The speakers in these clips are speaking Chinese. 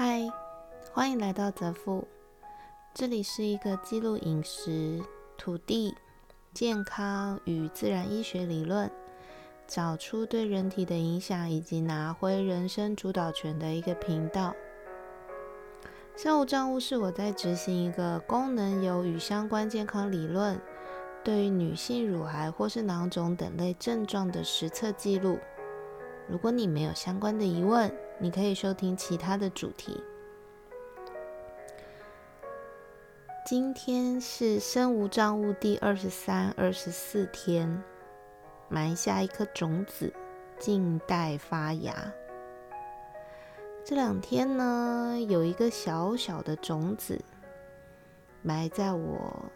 嗨，欢迎来到泽富，这里是一个记录饮食、土地、健康与自然医学理论，找出对人体的影响，以及拿回人生主导权的一个频道。生物账务是我在执行一个功能油与相关健康理论，对于女性乳癌或是囊肿等类症状的实测记录。如果你没有相关的疑问，你可以收听其他的主题。今天是身无障物第二十三、二十四天，埋下一颗种子，静待发芽。这两天呢，有一个小小的种子埋在我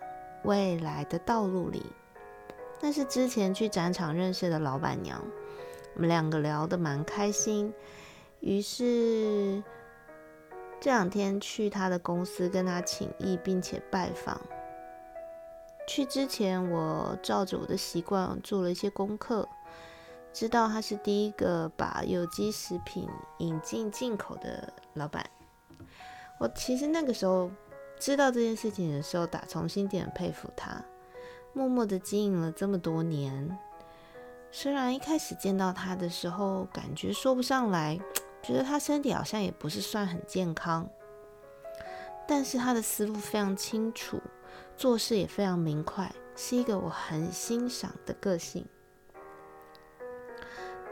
未来的道路里。那是之前去展场认识的老板娘。我们两个聊得蛮开心，于是这两天去他的公司跟他请意，并且拜访。去之前，我照着我的习惯做了一些功课，知道他是第一个把有机食品引进进口的老板。我其实那个时候知道这件事情的时候，打从心底很佩服他，默默的经营了这么多年。虽然一开始见到他的时候，感觉说不上来，觉得他身体好像也不是算很健康，但是他的思路非常清楚，做事也非常明快，是一个我很欣赏的个性。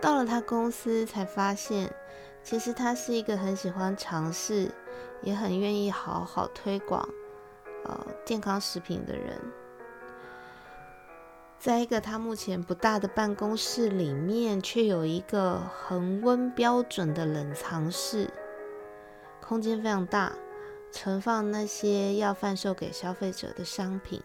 到了他公司才发现，其实他是一个很喜欢尝试，也很愿意好好推广呃健康食品的人。在一个他目前不大的办公室里面，却有一个恒温标准的冷藏室，空间非常大，存放那些要贩售给消费者的商品。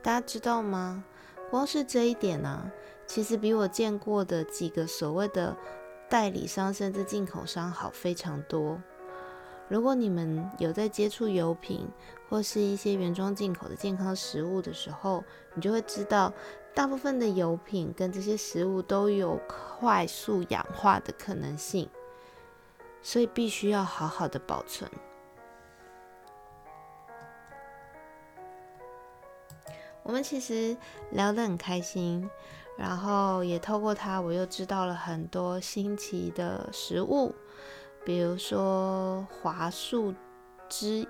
大家知道吗？光是这一点呢，其实比我见过的几个所谓的代理商甚至进口商好非常多。如果你们有在接触油品或是一些原装进口的健康食物的时候，你就会知道，大部分的油品跟这些食物都有快速氧化的可能性，所以必须要好好的保存。我们其实聊得很开心，然后也透过它，我又知道了很多新奇的食物。比如说华树汁，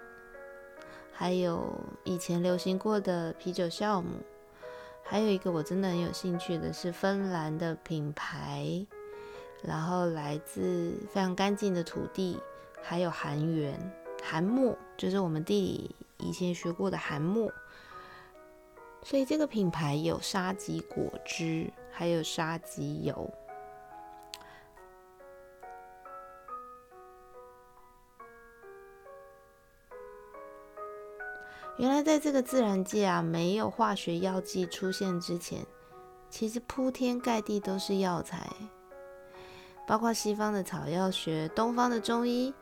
还有以前流行过的啤酒酵母，还有一个我真的很有兴趣的是芬兰的品牌，然后来自非常干净的土地，还有韩源含墨，就是我们地理以前学过的韩墨，所以这个品牌有沙棘果汁，还有沙棘油。原来在这个自然界啊，没有化学药剂出现之前，其实铺天盖地都是药材，包括西方的草药学、东方的中医，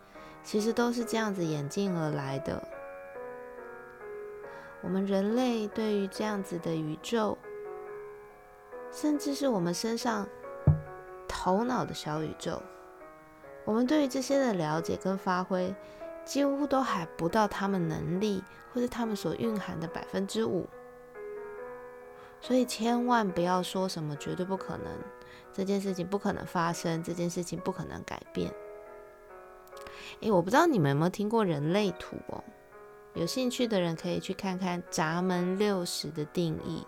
其实都是这样子演进而来的。我们人类对于这样子的宇宙，甚至是我们身上头脑的小宇宙，我们对于这些的了解跟发挥。几乎都还不到他们能力或者他们所蕴含的百分之五，所以千万不要说什么绝对不可能，这件事情不可能发生，这件事情不可能改变。诶，我不知道你们有没有听过人类图哦？有兴趣的人可以去看看闸门六十的定义，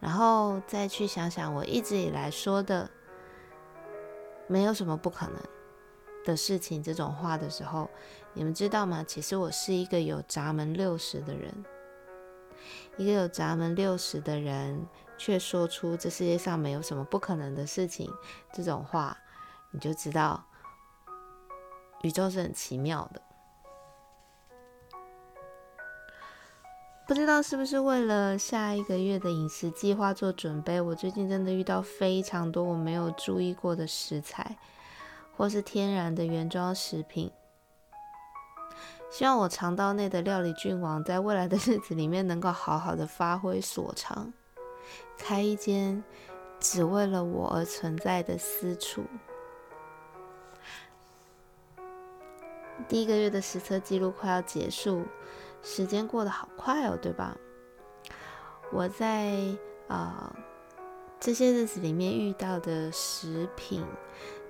然后再去想想我一直以来说的，没有什么不可能。的事情这种话的时候，你们知道吗？其实我是一个有闸门六十的人，一个有闸门六十的人，却说出这世界上没有什么不可能的事情这种话，你就知道宇宙是很奇妙的。不知道是不是为了下一个月的饮食计划做准备，我最近真的遇到非常多我没有注意过的食材。或是天然的原装食品，希望我肠道内的料理君王在未来的日子里面能够好好的发挥所长，开一间只为了我而存在的私厨。第一个月的实测记录快要结束，时间过得好快哦，对吧？我在呃这些日子里面遇到的食品，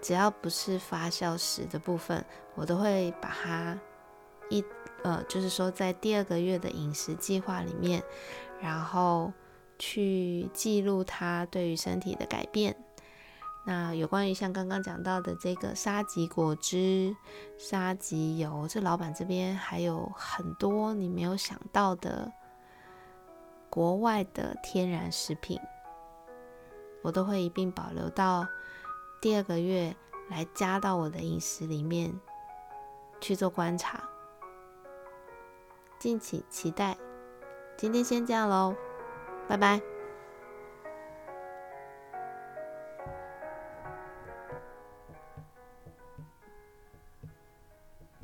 只要不是发酵食的部分，我都会把它一呃，就是说在第二个月的饮食计划里面，然后去记录它对于身体的改变。那有关于像刚刚讲到的这个沙棘果汁、沙棘油，这老板这边还有很多你没有想到的国外的天然食品，我都会一并保留到第二个月来加到我的饮食里面去做观察，敬请期待。今天先这样喽，拜拜。